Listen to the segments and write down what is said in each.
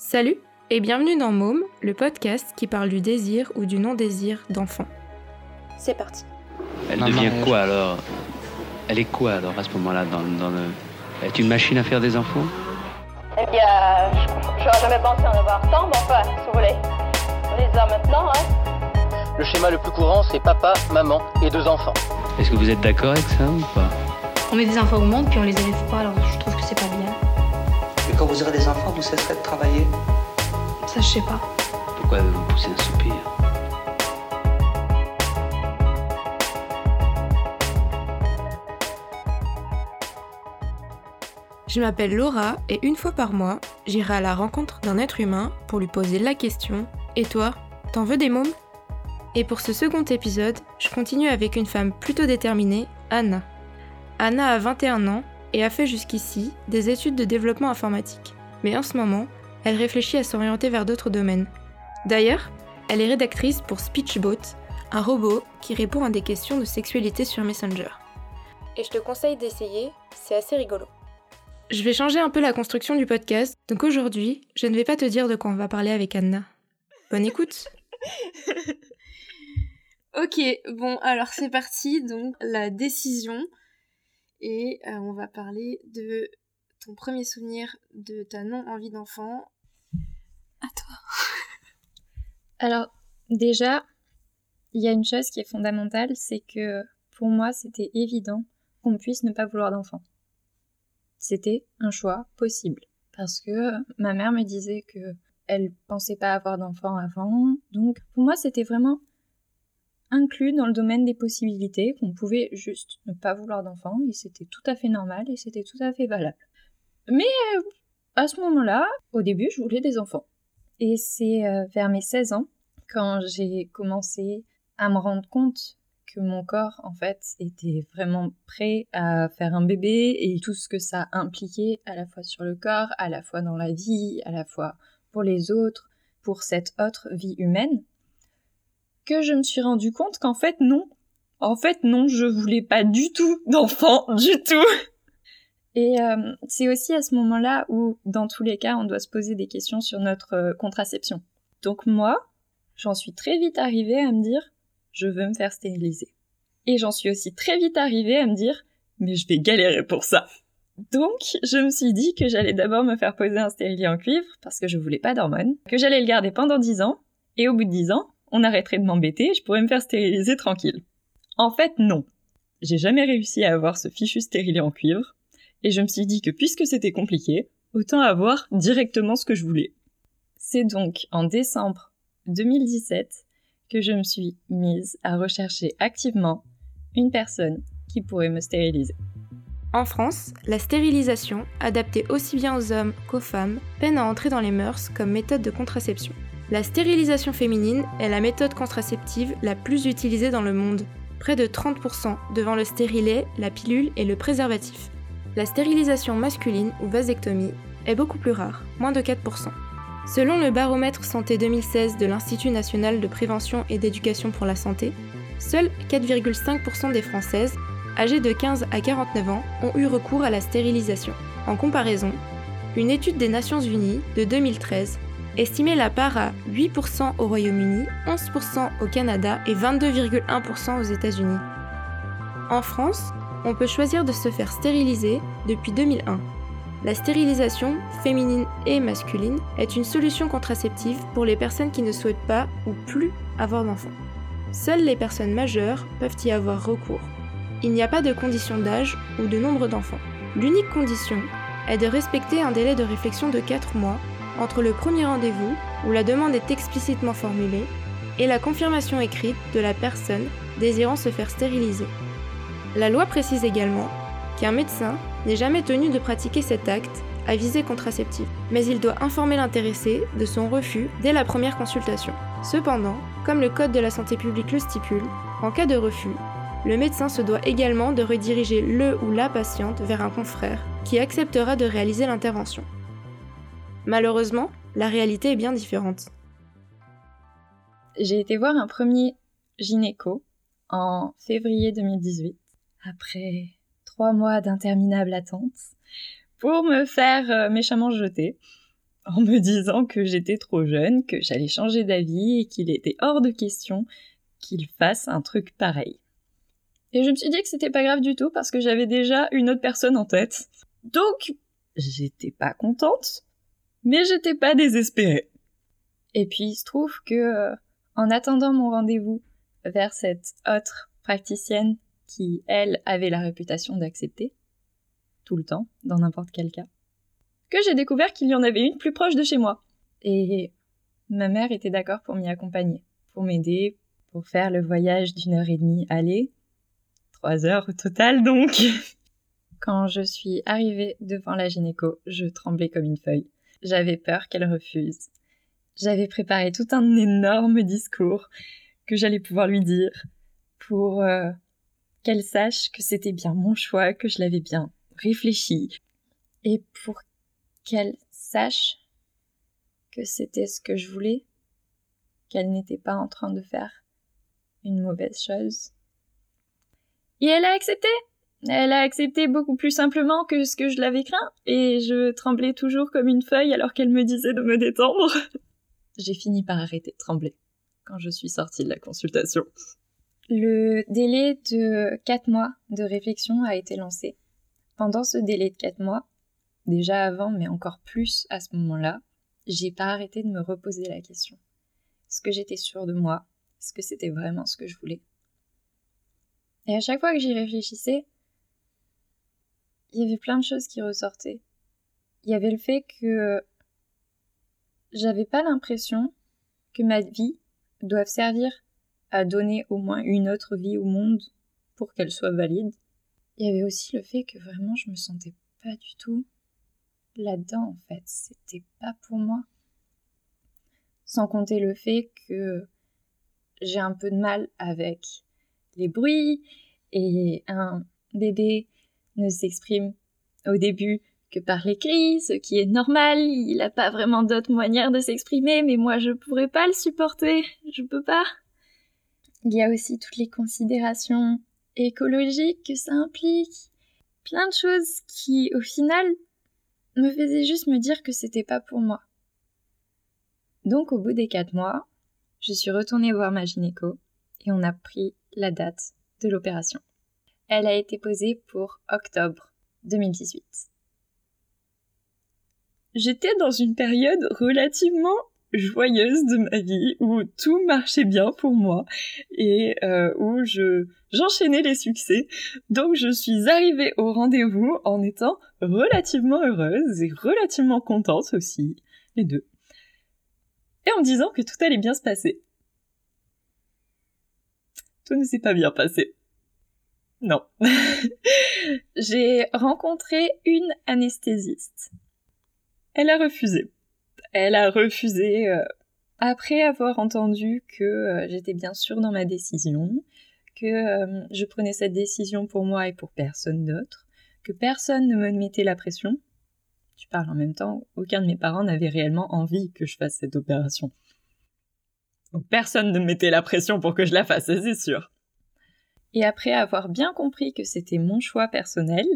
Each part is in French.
Salut et bienvenue dans Môme, le podcast qui parle du désir ou du non-désir d'enfant. C'est parti. Elle Maman, devient euh, quoi alors? Elle est quoi alors à ce moment-là dans, dans le... Elle est une machine à faire des enfants? Eh bien, je- j'aurais jamais pensé en avoir tant, mais enfin, si vous voulez. On les a maintenant, hein. Le schéma le plus courant, c'est papa, maman et deux enfants. Est-ce que vous êtes d'accord avec ça ou pas? On met des enfants au monde puis on les élève pas, alors je trouve que c'est pas bien. Quand vous aurez des enfants, vous cesserez de travailler. Ça, je sais pas. Pourquoi vous poussez un soupir? Je m'appelle Laura et une fois par mois, j'irai à la rencontre d'un être humain pour lui poser la question Et toi, t'en veux des mômes? Et pour ce second épisode, je continue avec une femme plutôt déterminée, Anna. Anna a 21 ans et a fait jusqu'ici des études de développement informatique. Mais en ce moment, elle réfléchit à s'orienter vers d'autres domaines. D'ailleurs, elle est rédactrice pour Speechbot, un robot qui répond à des questions de sexualité sur Messenger. Et je te conseille d'essayer, c'est assez rigolo. Je vais changer un peu la construction du podcast, donc aujourd'hui, je ne vais pas te dire de quoi on va parler avec Anna. Bonne écoute Ok, bon, alors c'est parti, donc la décision. Et euh, on va parler de ton premier souvenir de ta non-envie d'enfant. À toi. Alors, déjà, il y a une chose qui est fondamentale, c'est que pour moi, c'était évident qu'on puisse ne pas vouloir d'enfant. C'était un choix possible. Parce que ma mère me disait que elle pensait pas avoir d'enfant avant. Donc, pour moi, c'était vraiment inclus dans le domaine des possibilités, qu'on pouvait juste ne pas vouloir d'enfant, et c'était tout à fait normal, et c'était tout à fait valable. Mais euh, à ce moment-là, au début, je voulais des enfants. Et c'est euh, vers mes 16 ans, quand j'ai commencé à me rendre compte que mon corps, en fait, était vraiment prêt à faire un bébé et tout ce que ça impliquait à la fois sur le corps, à la fois dans la vie, à la fois pour les autres, pour cette autre vie humaine, que je me suis rendu compte qu'en fait, non. En fait, non, je voulais pas du tout d'enfant, du tout. Et euh, c'est aussi à ce moment-là où, dans tous les cas, on doit se poser des questions sur notre euh, contraception. Donc moi, j'en suis très vite arrivée à me dire, je veux me faire stériliser. Et j'en suis aussi très vite arrivée à me dire, mais je vais galérer pour ça. Donc, je me suis dit que j'allais d'abord me faire poser un stérilet en cuivre, parce que je voulais pas d'hormones, que j'allais le garder pendant 10 ans, et au bout de 10 ans, on arrêterait de m'embêter, je pourrais me faire stériliser tranquille. En fait, non. J'ai jamais réussi à avoir ce fichu stérilet en cuivre, et je me suis dit que puisque c'était compliqué, autant avoir directement ce que je voulais. C'est donc en décembre 2017 que je me suis mise à rechercher activement une personne qui pourrait me stériliser. En France, la stérilisation, adaptée aussi bien aux hommes qu'aux femmes, peine à entrer dans les mœurs comme méthode de contraception. La stérilisation féminine est la méthode contraceptive la plus utilisée dans le monde, près de 30% devant le stérilet, la pilule et le préservatif. La stérilisation masculine ou vasectomie est beaucoup plus rare, moins de 4%. Selon le baromètre santé 2016 de l'Institut national de prévention et d'éducation pour la santé, seuls 4,5% des Françaises âgées de 15 à 49 ans ont eu recours à la stérilisation. En comparaison, une étude des Nations Unies de 2013 estimait la part à 8% au Royaume-Uni, 11% au Canada et 22,1% aux États-Unis. En France, on peut choisir de se faire stériliser depuis 2001. La stérilisation, féminine et masculine, est une solution contraceptive pour les personnes qui ne souhaitent pas ou plus avoir d'enfants. Seules les personnes majeures peuvent y avoir recours. Il n'y a pas de condition d'âge ou de nombre d'enfants. L'unique condition est de respecter un délai de réflexion de 4 mois entre le premier rendez-vous, où la demande est explicitement formulée, et la confirmation écrite de la personne désirant se faire stériliser. La loi précise également qu'un médecin n'est jamais tenu de pratiquer cet acte à visée contraceptive, mais il doit informer l'intéressé de son refus dès la première consultation. Cependant, comme le Code de la santé publique le stipule, en cas de refus, le médecin se doit également de rediriger le ou la patiente vers un confrère qui acceptera de réaliser l'intervention. Malheureusement, la réalité est bien différente. J'ai été voir un premier gynéco en février 2018, après trois mois d'interminable attente, pour me faire euh, méchamment jeter. en me disant que j'étais trop jeune, que j'allais changer d'avis et qu'il était hors de question qu'il fasse un truc pareil. Et je me suis dit que c'était pas grave du tout parce que j'avais déjà une autre personne en tête. Donc, j'étais pas contente, mais j'étais pas désespérée. Et puis il se trouve que, euh, en attendant mon rendez-vous vers cette autre praticienne qui, elle, avait la réputation d'accepter, tout le temps, dans n'importe quel cas, que j'ai découvert qu'il y en avait une plus proche de chez moi. Et ma mère était d'accord pour m'y accompagner, pour m'aider, pour faire le voyage d'une heure et demie aller, trois heures au total donc. Quand je suis arrivée devant la gynéco, je tremblais comme une feuille. J'avais peur qu'elle refuse. J'avais préparé tout un énorme discours que j'allais pouvoir lui dire pour euh, qu'elle sache que c'était bien mon choix, que je l'avais bien réfléchi et pour qu'elle sache que c'était ce que je voulais, qu'elle n'était pas en train de faire une mauvaise chose. Et elle a accepté. Elle a accepté beaucoup plus simplement que ce que je l'avais craint, et je tremblais toujours comme une feuille alors qu'elle me disait de me détendre. J'ai fini par arrêter de trembler quand je suis sortie de la consultation. Le délai de 4 mois de réflexion a été lancé. Pendant ce délai de 4 mois, déjà avant, mais encore plus à ce moment-là, j'ai pas arrêté de me reposer la question. Est-ce que j'étais sûre de moi? Est-ce que c'était vraiment ce que je voulais? Et à chaque fois que j'y réfléchissais, il y avait plein de choses qui ressortaient. Il y avait le fait que j'avais pas l'impression que ma vie doive servir à donner au moins une autre vie au monde pour qu'elle soit valide. Il y avait aussi le fait que vraiment je me sentais pas du tout là-dedans en fait. C'était pas pour moi. Sans compter le fait que j'ai un peu de mal avec les bruits et un bébé ne s'exprime au début que par les cris, ce qui est normal, il n'a pas vraiment d'autre manière de s'exprimer, mais moi je pourrais pas le supporter, je peux pas. Il y a aussi toutes les considérations écologiques que ça implique, plein de choses qui au final me faisaient juste me dire que c'était pas pour moi. Donc au bout des quatre mois, je suis retournée voir ma gynéco et on a pris la date de l'opération. Elle a été posée pour octobre 2018. J'étais dans une période relativement joyeuse de ma vie où tout marchait bien pour moi et euh, où je j'enchaînais les succès. Donc je suis arrivée au rendez-vous en étant relativement heureuse et relativement contente aussi, les deux. Et en disant que tout allait bien se passer. Tout ne s'est pas bien passé. Non. J'ai rencontré une anesthésiste. Elle a refusé. Elle a refusé euh, après avoir entendu que euh, j'étais bien sûre dans ma décision, que euh, je prenais cette décision pour moi et pour personne d'autre, que personne ne me mettait la pression. Tu parles en même temps, aucun de mes parents n'avait réellement envie que je fasse cette opération. Donc personne ne me mettait la pression pour que je la fasse, c'est sûr. Et après avoir bien compris que c'était mon choix personnel,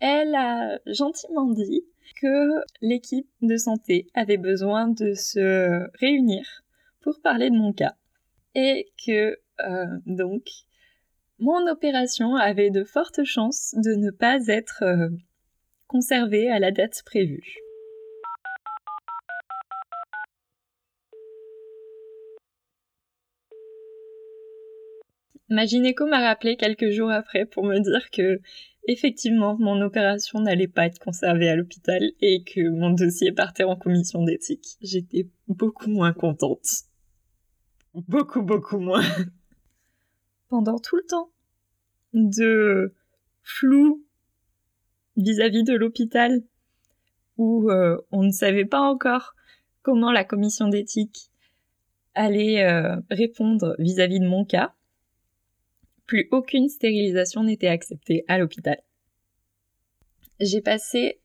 elle a gentiment dit que l'équipe de santé avait besoin de se réunir pour parler de mon cas et que euh, donc mon opération avait de fortes chances de ne pas être euh, conservée à la date prévue. Ma gynéco m'a rappelé quelques jours après pour me dire que effectivement mon opération n'allait pas être conservée à l'hôpital et que mon dossier partait en commission d'éthique. J'étais beaucoup moins contente. Beaucoup, beaucoup moins. Pendant tout le temps de flou vis-à-vis de l'hôpital où euh, on ne savait pas encore comment la commission d'éthique allait euh, répondre vis à -vis de mon cas, aucune stérilisation n'était acceptée à l'hôpital. J'ai passé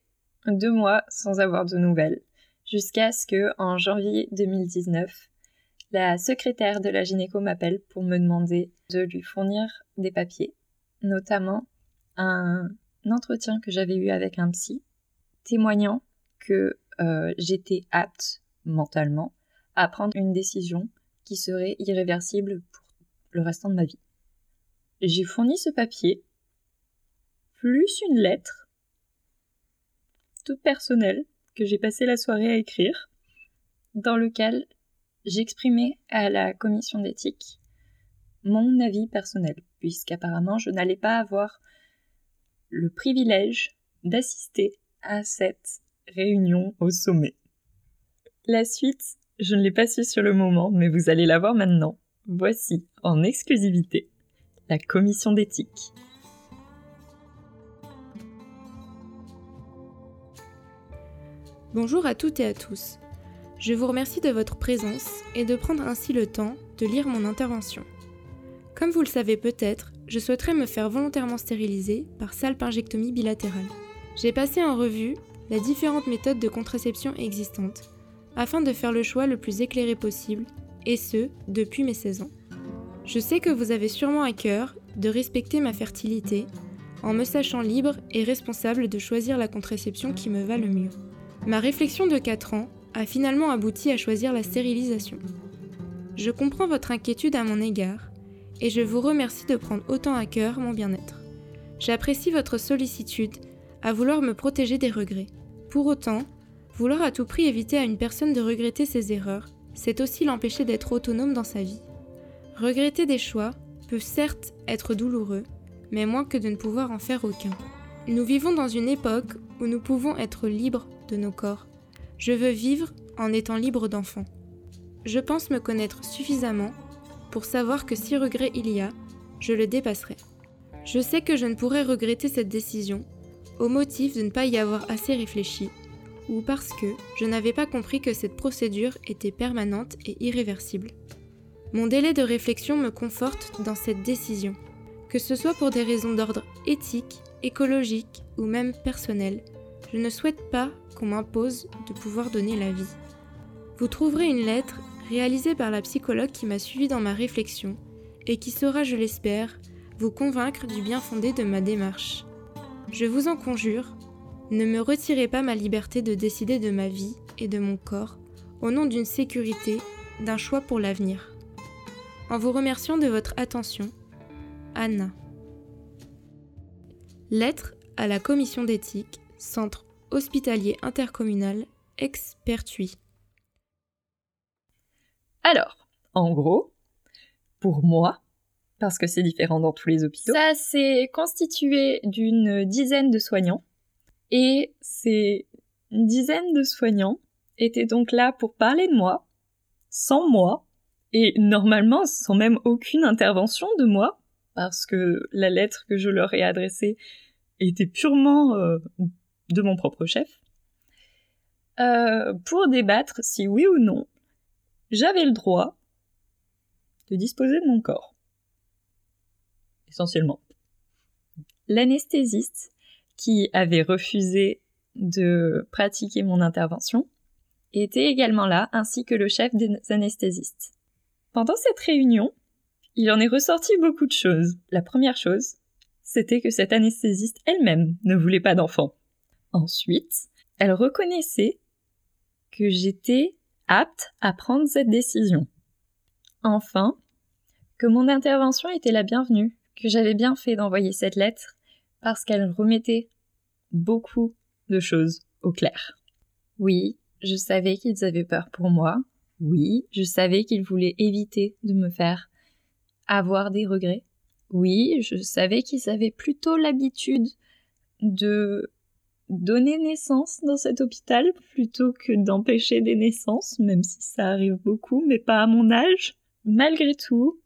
deux mois sans avoir de nouvelles, jusqu'à ce que, en janvier 2019, la secrétaire de la gynéco m'appelle pour me demander de lui fournir des papiers, notamment un entretien que j'avais eu avec un psy, témoignant que euh, j'étais apte mentalement à prendre une décision qui serait irréversible pour le restant de ma vie. J'ai fourni ce papier, plus une lettre, toute personnelle, que j'ai passé la soirée à écrire, dans lequel j'exprimais à la commission d'éthique mon avis personnel, puisqu'apparemment je n'allais pas avoir le privilège d'assister à cette réunion au sommet. La suite, je ne l'ai pas su sur le moment, mais vous allez la voir maintenant. Voici, en exclusivité, la commission d'éthique. Bonjour à toutes et à tous. Je vous remercie de votre présence et de prendre ainsi le temps de lire mon intervention. Comme vous le savez peut-être, je souhaiterais me faire volontairement stériliser par salpingectomie bilatérale. J'ai passé en revue les différentes méthodes de contraception existantes afin de faire le choix le plus éclairé possible, et ce, depuis mes 16 ans. Je sais que vous avez sûrement à cœur de respecter ma fertilité en me sachant libre et responsable de choisir la contraception qui me va le mieux. Ma réflexion de 4 ans a finalement abouti à choisir la stérilisation. Je comprends votre inquiétude à mon égard et je vous remercie de prendre autant à cœur mon bien-être. J'apprécie votre sollicitude à vouloir me protéger des regrets. Pour autant, vouloir à tout prix éviter à une personne de regretter ses erreurs, c'est aussi l'empêcher d'être autonome dans sa vie. Regretter des choix peut certes être douloureux, mais moins que de ne pouvoir en faire aucun. Nous vivons dans une époque où nous pouvons être libres de nos corps. Je veux vivre en étant libre d'enfant. Je pense me connaître suffisamment pour savoir que si regret il y a, je le dépasserai. Je sais que je ne pourrais regretter cette décision au motif de ne pas y avoir assez réfléchi ou parce que je n'avais pas compris que cette procédure était permanente et irréversible. Mon délai de réflexion me conforte dans cette décision, que ce soit pour des raisons d'ordre éthique, écologique ou même personnel. Je ne souhaite pas qu'on m'impose de pouvoir donner la vie. Vous trouverez une lettre réalisée par la psychologue qui m'a suivi dans ma réflexion et qui saura, je l'espère, vous convaincre du bien fondé de ma démarche. Je vous en conjure, ne me retirez pas ma liberté de décider de ma vie et de mon corps au nom d'une sécurité, d'un choix pour l'avenir. En vous remerciant de votre attention, Anna. Lettre à la commission d'éthique, centre hospitalier intercommunal, Expertuis. Alors, en gros, pour moi, parce que c'est différent dans tous les hôpitaux, ça s'est constitué d'une dizaine de soignants, et ces dizaines de soignants étaient donc là pour parler de moi, sans moi, et normalement sans même aucune intervention de moi, parce que la lettre que je leur ai adressée était purement euh, de mon propre chef, euh, pour débattre si oui ou non j'avais le droit de disposer de mon corps. Essentiellement. L'anesthésiste, qui avait refusé de pratiquer mon intervention, était également là, ainsi que le chef des anesthésistes. Pendant cette réunion, il en est ressorti beaucoup de choses. La première chose, c'était que cette anesthésiste elle-même ne voulait pas d'enfant. Ensuite, elle reconnaissait que j'étais apte à prendre cette décision. Enfin, que mon intervention était la bienvenue, que j'avais bien fait d'envoyer cette lettre parce qu'elle remettait beaucoup de choses au clair. Oui, je savais qu'ils avaient peur pour moi. Oui, je savais qu'ils voulaient éviter de me faire avoir des regrets. Oui, je savais qu'ils avaient plutôt l'habitude de donner naissance dans cet hôpital plutôt que d'empêcher des naissances, même si ça arrive beaucoup, mais pas à mon âge. Malgré tout,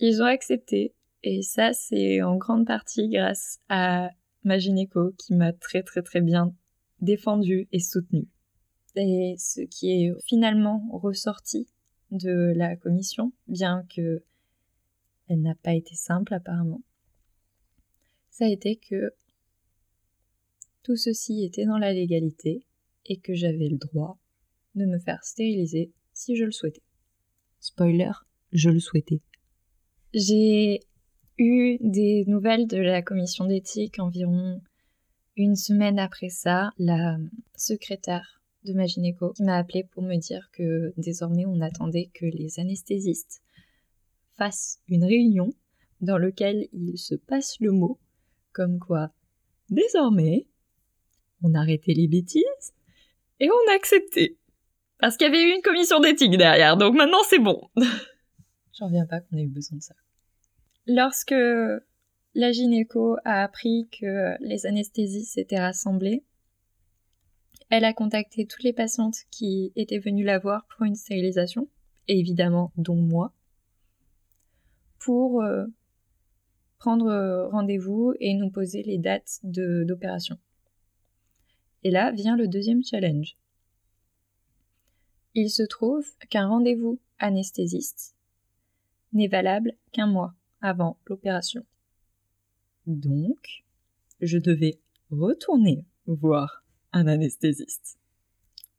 ils ont accepté. Et ça, c'est en grande partie grâce à ma gynéco qui m'a très très très bien défendue et soutenue. Et ce qui est finalement ressorti de la commission, bien que elle n'a pas été simple apparemment, ça a été que tout ceci était dans la légalité et que j'avais le droit de me faire stériliser si je le souhaitais. Spoiler, je le souhaitais. J'ai eu des nouvelles de la commission d'éthique environ Une semaine après ça, la secrétaire de ma gynéco m'a appelé pour me dire que désormais on attendait que les anesthésistes fassent une réunion dans laquelle ils se passent le mot comme quoi désormais on arrêtait les bêtises et on a accepté. Parce qu'il y avait eu une commission d'éthique derrière, donc maintenant c'est bon. J'en reviens pas qu'on ait eu besoin de ça. Lorsque la gynéco a appris que les anesthésistes s'étaient rassemblés, elle a contacté toutes les patientes qui étaient venues la voir pour une stérilisation, et évidemment dont moi, pour euh, prendre rendez-vous et nous poser les dates d'opération. Et là vient le deuxième challenge. Il se trouve qu'un rendez-vous anesthésiste n'est valable qu'un mois avant l'opération. Donc, je devais retourner voir un anesthésiste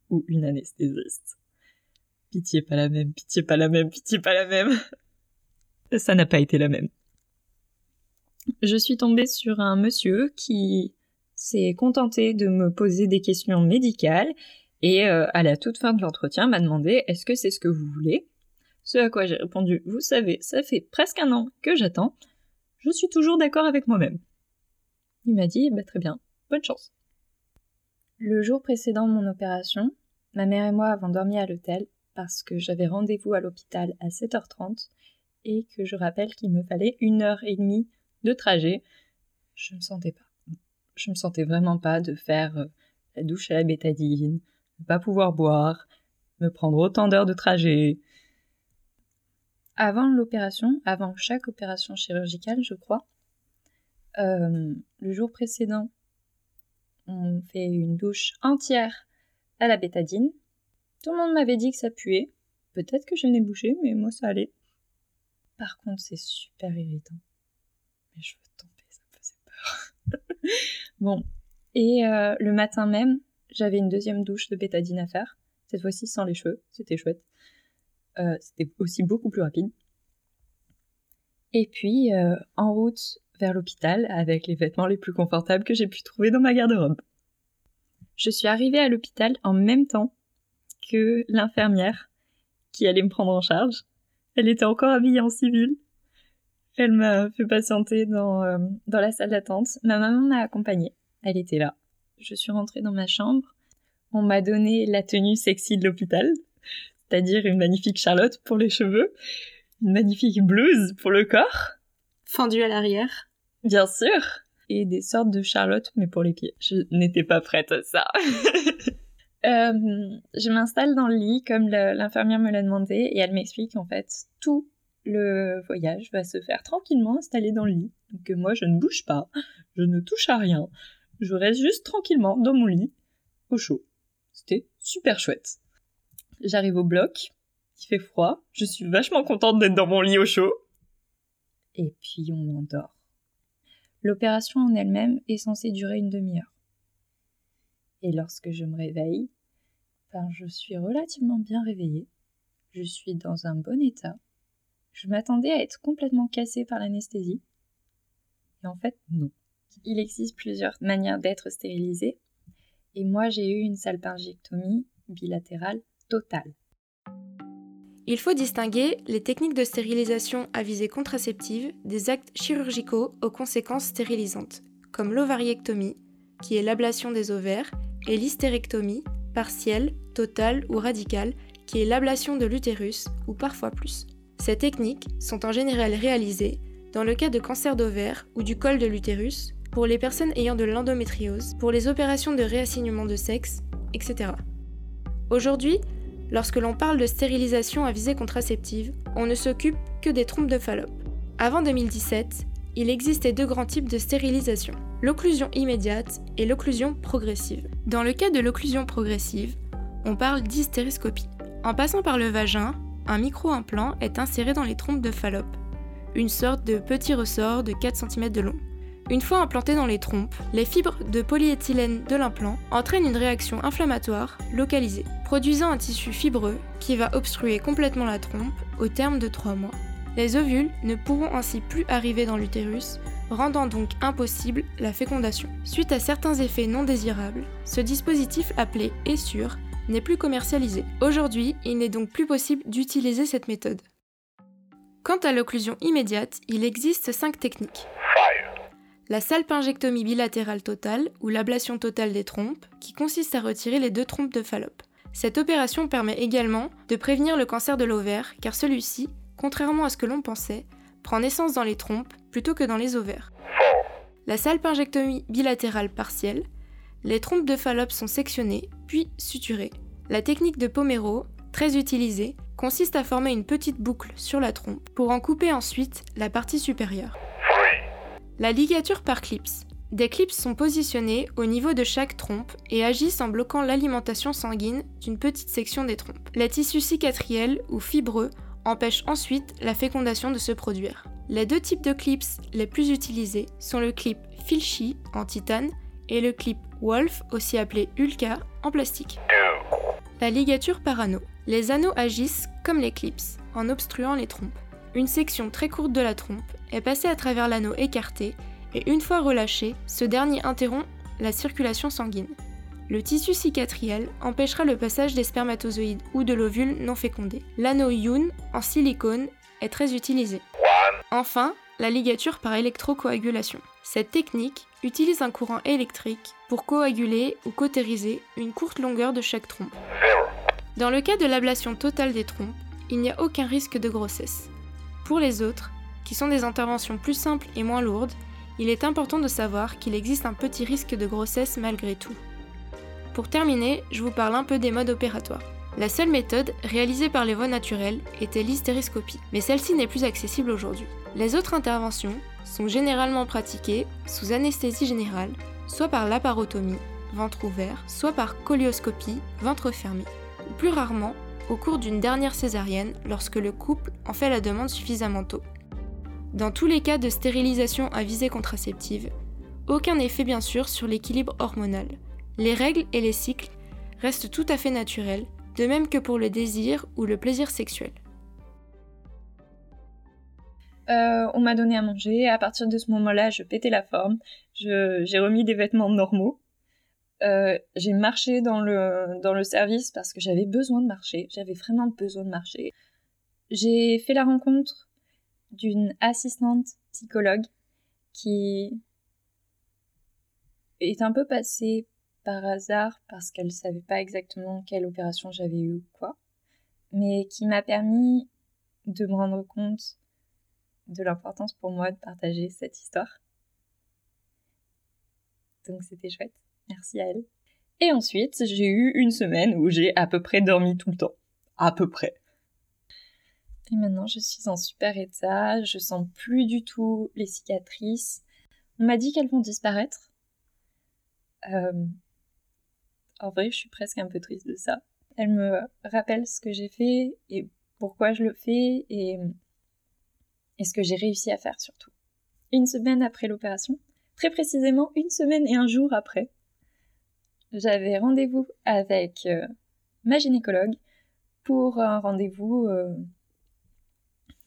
ou une anesthésiste. Pitié pas la même, pitié pas la même, pitié pas la même. Ça n'a pas été la même. Je suis tombée sur un monsieur qui s'est contenté de me poser des questions médicales et euh, à la toute fin de l'entretien m'a demandé est-ce que c'est ce que vous voulez? Ce à quoi j'ai répondu vous savez, ça fait presque un an que j'attends. Je suis toujours d'accord avec moi-même. Il m'a dit bah, très bien, bonne chance. Le jour précédent de mon opération, ma mère et moi avons dormi à l'hôtel parce que j'avais rendez-vous à l'hôpital à 7h30 et que je rappelle qu'il me fallait une heure et demie de trajet. Je ne sentais pas. Je me sentais vraiment pas de faire euh, la douche à la bétadine, ne pas pouvoir boire, me prendre autant d'heures de trajet. Avant l'opération, avant chaque opération chirurgicale, je crois, euh, le jour précédent, on fait une douche entière à la bétadine. Tout le monde m'avait dit que ça puait. Peut-être que je n'ai bouché, mais moi ça allait. Par contre, c'est super irritant. Mes cheveux tomber, ça me faisait peur. bon. Et euh, le matin même, j'avais une deuxième douche de bétadine à faire, cette fois-ci sans les cheveux, c'était chouette. Euh, c'était aussi beaucoup plus rapide. Et puis, euh, en route vers l'hôpital avec les vêtements les plus confortables que j'ai pu trouver dans ma garde-robe. Je suis arrivée à l'hôpital en même temps que l'infirmière qui allait me prendre en charge. Elle était encore habillée en civil. Elle m'a fait patienter dans, euh, dans la salle d'attente. Ma maman m'a accompagnée. Elle était là je suis rentrée dans ma chambre. On m'a donné la tenue sexy de l'hôpital, c'est-à-dire une magnifique charlotte pour les cheveux, une magnifique blouse pour le corps. Fendue à l'arrière. Bien sûr. Et des sortes de charlottes, mais pour les pieds. Je n'étais pas prête à ça. Euh, je m'installe dans le lit comme l'infirmière me l'a demandé et elle m'explique en fait tout le voyage va se faire tranquillement installé dans le lit. Donc moi je ne bouge pas, je ne touche à rien, je reste juste tranquillement dans mon lit, au chaud. C'était super chouette. J'arrive au bloc, il fait froid, je suis vachement contente d'être dans mon lit au chaud. Et puis on m'endort. L'opération en elle-même est censée durer une demi-heure. Et lorsque je me réveille, ben je suis relativement bien réveillée. Je suis dans un bon état. Je m'attendais à être complètement cassée par l'anesthésie. Et en fait, non. Il existe plusieurs manières d'être stérilisé. Et moi, j'ai eu une salpingectomie bilatérale totale. Il faut distinguer les techniques de stérilisation à visée contraceptive des actes chirurgicaux aux conséquences stérilisantes, comme l'ovariectomie, qui est l'ablation des ovaires, et l'hystérectomie, partielle, totale ou radicale, qui est l'ablation de l'utérus, ou parfois plus. Ces techniques sont en général réalisées dans le cas de cancer d'ovaire ou du col de l'utérus, pour les personnes ayant de l'endométriose, pour les opérations de réassignement de sexe, etc. Aujourd'hui, lorsque l'on parle de stérilisation à visée contraceptive, on ne s'occupe que des trompes de Fallope. Avant 2017, il existait deux grands types de stérilisation, l'occlusion immédiate et l'occlusion progressive. Dans le cas de l'occlusion progressive, on parle d'hystéroscopie. En passant par le vagin, un micro-implant est inséré dans les trompes de Fallope, une sorte de petit ressort de 4 cm de long. Une fois implanté dans les trompes, les fibres de polyéthylène de l'implant entraînent une réaction inflammatoire localisée, produisant un tissu fibreux qui va obstruer complètement la trompe au terme de 3 mois. Les ovules ne pourront ainsi plus arriver dans l'utérus, rendant donc impossible la fécondation. Suite à certains effets non désirables, ce dispositif appelé Essure n'est plus commercialisé. Aujourd'hui, il n'est donc plus possible d'utiliser cette méthode. Quant à l'occlusion immédiate, il existe 5 techniques. La salpingectomie bilatérale totale ou l'ablation totale des trompes, qui consiste à retirer les deux trompes de Fallope. Cette opération permet également de prévenir le cancer de l'ovaire, car celui-ci, contrairement à ce que l'on pensait, prend naissance dans les trompes plutôt que dans les ovaires. La salpingectomie bilatérale partielle, les trompes de Fallope sont sectionnées, puis suturées. La technique de Pomero, très utilisée, consiste à former une petite boucle sur la trompe pour en couper ensuite la partie supérieure. La ligature par clips. Des clips sont positionnés au niveau de chaque trompe et agissent en bloquant l'alimentation sanguine d'une petite section des trompes. Les tissus cicatriels ou fibreux empêchent ensuite la fécondation de se produire. Les deux types de clips les plus utilisés sont le clip Filchi en titane et le clip Wolf, aussi appelé Ulka, en plastique. La ligature par anneau. Les anneaux agissent comme les clips, en obstruant les trompes. Une section très courte de la trompe est passée à travers l'anneau écarté et une fois relâché, ce dernier interrompt la circulation sanguine. Le tissu cicatriel empêchera le passage des spermatozoïdes ou de l'ovule non fécondé. L'anneau Yoon en silicone est très utilisé. Enfin, la ligature par électrocoagulation. Cette technique utilise un courant électrique pour coaguler ou cautériser une courte longueur de chaque trompe. Dans le cas de l'ablation totale des trompes, il n'y a aucun risque de grossesse. Pour les autres, qui sont des interventions plus simples et moins lourdes, il est important de savoir qu'il existe un petit risque de grossesse malgré tout. Pour terminer, je vous parle un peu des modes opératoires. La seule méthode réalisée par les voies naturelles était l'hystéroscopie, mais celle-ci n'est plus accessible aujourd'hui. Les autres interventions sont généralement pratiquées sous anesthésie générale, soit par laparotomie, ventre ouvert, soit par colioscopie, ventre fermé, ou plus rarement au cours d'une dernière césarienne lorsque le couple en fait la demande suffisamment tôt. Dans tous les cas de stérilisation à visée contraceptive, aucun effet bien sûr sur l'équilibre hormonal. Les règles et les cycles restent tout à fait naturels, de même que pour le désir ou le plaisir sexuel. Euh, on m'a donné à manger, à partir de ce moment-là, je pétais la forme, j'ai remis des vêtements normaux, euh, j'ai marché dans le, dans le service parce que j'avais besoin de marcher, j'avais vraiment besoin de marcher. J'ai fait la rencontre d'une assistante psychologue qui est un peu passée par hasard parce qu'elle savait pas exactement quelle opération j'avais eu ou quoi, mais qui m'a permis de me rendre compte de l'importance pour moi de partager cette histoire. Donc c'était chouette. Merci à elle. Et ensuite, j'ai eu une semaine où j'ai à peu près dormi tout le temps. À peu près. Et maintenant, je suis en super état, je sens plus du tout les cicatrices. On m'a dit qu'elles vont disparaître. Euh, en vrai, je suis presque un peu triste de ça. Elles me rappellent ce que j'ai fait et pourquoi je le fais et, et ce que j'ai réussi à faire surtout. Une semaine après l'opération, très précisément une semaine et un jour après, j'avais rendez-vous avec euh, ma gynécologue pour un rendez-vous euh,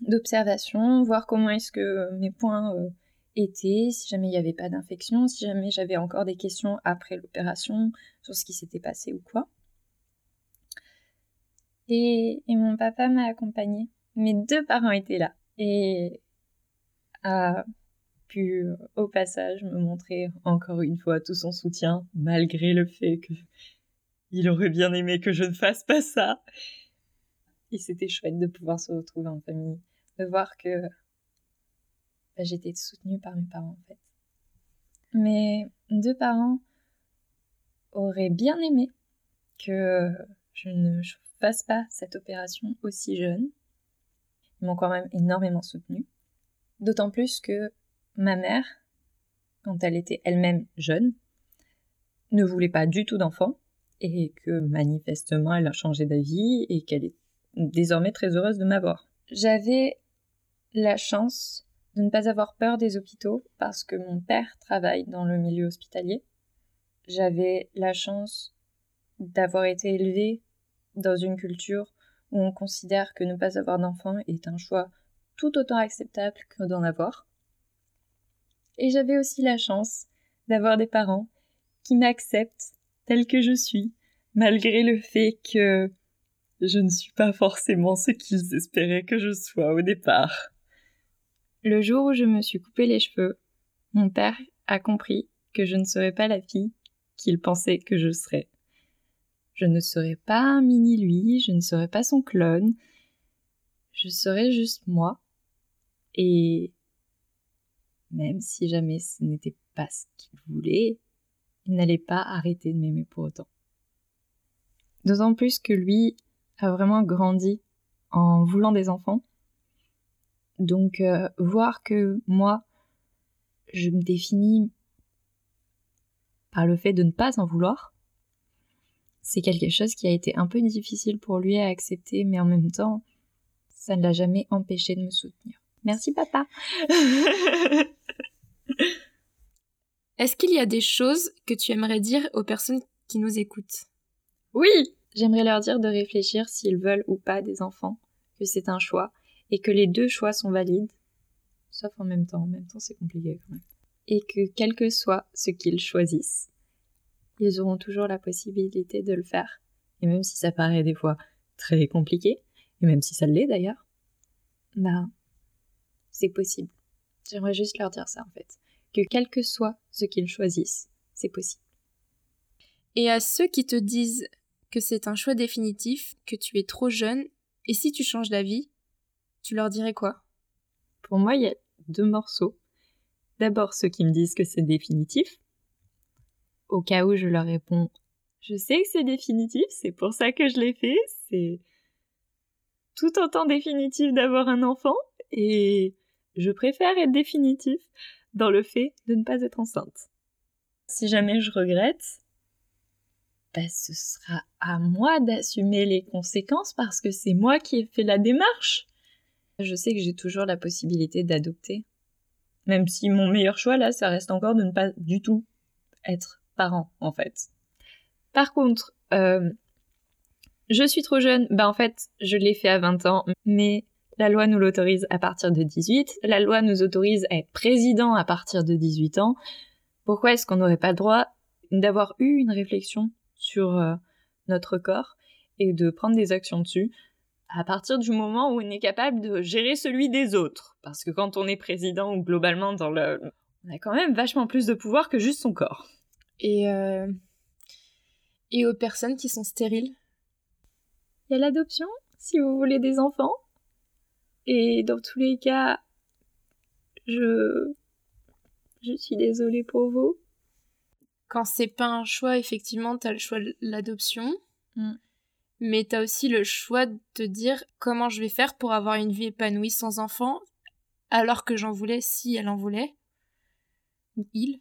d'observation, voir comment est-ce que mes points euh, étaient, si jamais il n'y avait pas d'infection, si jamais j'avais encore des questions après l'opération sur ce qui s'était passé ou quoi. Et, et mon papa m'a accompagnée. Mes deux parents étaient là. Et à pu au passage me montrer encore une fois tout son soutien, malgré le fait que il aurait bien aimé que je ne fasse pas ça. Et c'était chouette de pouvoir se retrouver en famille, de voir que bah, j'étais soutenue par mes parents en fait. Mes deux parents auraient bien aimé que je ne fasse pas cette opération aussi jeune. Ils m'ont quand même énormément soutenue. D'autant plus que ma mère, quand elle était elle-même jeune, ne voulait pas du tout d'enfant et que manifestement elle a changé d'avis et qu'elle est désormais très heureuse de m'avoir. J'avais la chance de ne pas avoir peur des hôpitaux parce que mon père travaille dans le milieu hospitalier. J'avais la chance d'avoir été élevée dans une culture où on considère que ne pas avoir d'enfant est un choix tout autant acceptable que d'en avoir. Et j'avais aussi la chance d'avoir des parents qui m'acceptent tel que je suis, malgré le fait que je ne suis pas forcément ce qu'ils espéraient que je sois au départ. Le jour où je me suis coupé les cheveux, mon père a compris que je ne serais pas la fille qu'il pensait que je serais. Je ne serais pas un mini lui, je ne serais pas son clone, je serais juste moi. Et même si jamais ce n'était pas ce qu'il voulait, il n'allait pas arrêter de m'aimer pour autant. D'autant plus que lui a vraiment grandi en voulant des enfants. Donc euh, voir que moi, je me définis par le fait de ne pas en vouloir, c'est quelque chose qui a été un peu difficile pour lui à accepter, mais en même temps, ça ne l'a jamais empêché de me soutenir. Merci papa. Est-ce qu'il y a des choses que tu aimerais dire aux personnes qui nous écoutent? Oui, j'aimerais leur dire de réfléchir s'ils veulent ou pas des enfants, que c'est un choix et que les deux choix sont valides, sauf en même temps. En même temps, c'est compliqué quand même. Et que quel que soit ce qu'ils choisissent, ils auront toujours la possibilité de le faire. Et même si ça paraît des fois très compliqué, et même si ça l'est d'ailleurs, bah, c'est possible. J'aimerais juste leur dire ça en fait. Que quel que soit ce qu'ils choisissent, c'est possible. Et à ceux qui te disent que c'est un choix définitif, que tu es trop jeune, et si tu changes d'avis, tu leur dirais quoi? Pour moi, il y a deux morceaux. D'abord ceux qui me disent que c'est définitif. Au cas où je leur réponds Je sais que c'est définitif, c'est pour ça que je l'ai fait, c'est tout autant définitif d'avoir un enfant, et je préfère être définitif dans le fait de ne pas être enceinte. Si jamais je regrette, bah, ce sera à moi d'assumer les conséquences parce que c'est moi qui ai fait la démarche. Je sais que j'ai toujours la possibilité d'adopter. Même si mon meilleur choix là, ça reste encore de ne pas du tout être parent en fait. Par contre, euh, je suis trop jeune, bah en fait, je l'ai fait à 20 ans, mais la loi nous l'autorise à partir de 18. La loi nous autorise à être président à partir de 18 ans. Pourquoi est-ce qu'on n'aurait pas le droit d'avoir eu une réflexion sur euh, notre corps et de prendre des actions dessus à partir du moment où on est capable de gérer celui des autres? Parce que quand on est président ou globalement dans le... On a quand même vachement plus de pouvoir que juste son corps. Et, euh... et aux personnes qui sont stériles? Il y a l'adoption, si vous voulez des enfants. Et dans tous les cas, je... Je suis désolée pour vous. Quand c'est pas un choix, effectivement, t'as le choix de l'adoption. Mm. Mais t'as aussi le choix de te dire comment je vais faire pour avoir une vie épanouie sans enfant, alors que j'en voulais si elle en voulait. Ou il.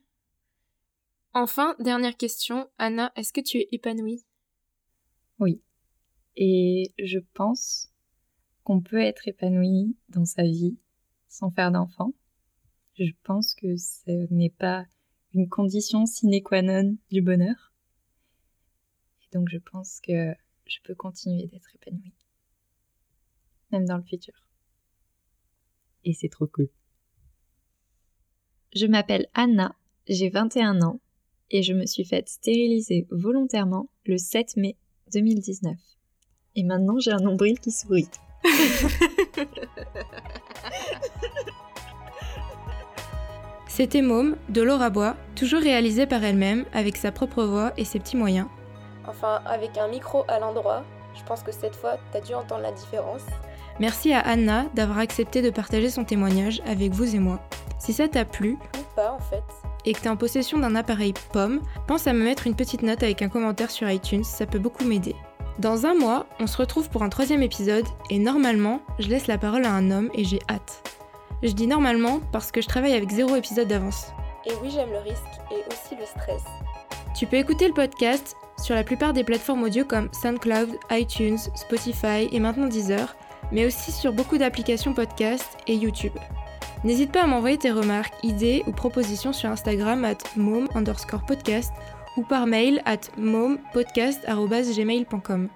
Enfin, dernière question. Anna, est-ce que tu es épanouie? Oui. Et je pense qu'on peut être épanoui dans sa vie sans faire d'enfant. Je pense que ce n'est pas une condition sine qua non du bonheur. Et donc je pense que je peux continuer d'être épanouie. Même dans le futur. Et c'est trop cool. Je m'appelle Anna, j'ai 21 ans et je me suis faite stériliser volontairement le 7 mai 2019. Et maintenant j'ai un nombril qui sourit. C'était Môme de Laura Bois, toujours réalisée par elle-même avec sa propre voix et ses petits moyens. Enfin, avec un micro à l'endroit. Je pense que cette fois, t'as dû entendre la différence. Merci à Anna d'avoir accepté de partager son témoignage avec vous et moi. Si ça t'a plu, Ou pas, en fait. et que t'es en possession d'un appareil pomme, pense à me mettre une petite note avec un commentaire sur iTunes, ça peut beaucoup m'aider. Dans un mois, on se retrouve pour un troisième épisode, et normalement, je laisse la parole à un homme et j'ai hâte. Je dis normalement parce que je travaille avec zéro épisode d'avance. Et oui, j'aime le risque et aussi le stress. Tu peux écouter le podcast sur la plupart des plateformes audio comme SoundCloud, iTunes, Spotify et maintenant Deezer, mais aussi sur beaucoup d'applications podcast et YouTube. N'hésite pas à m'envoyer tes remarques, idées ou propositions sur Instagram at mom underscore podcast ou par mail at mompodcast.gmail.com.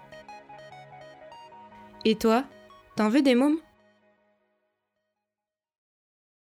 Et toi, t'en veux des mômes?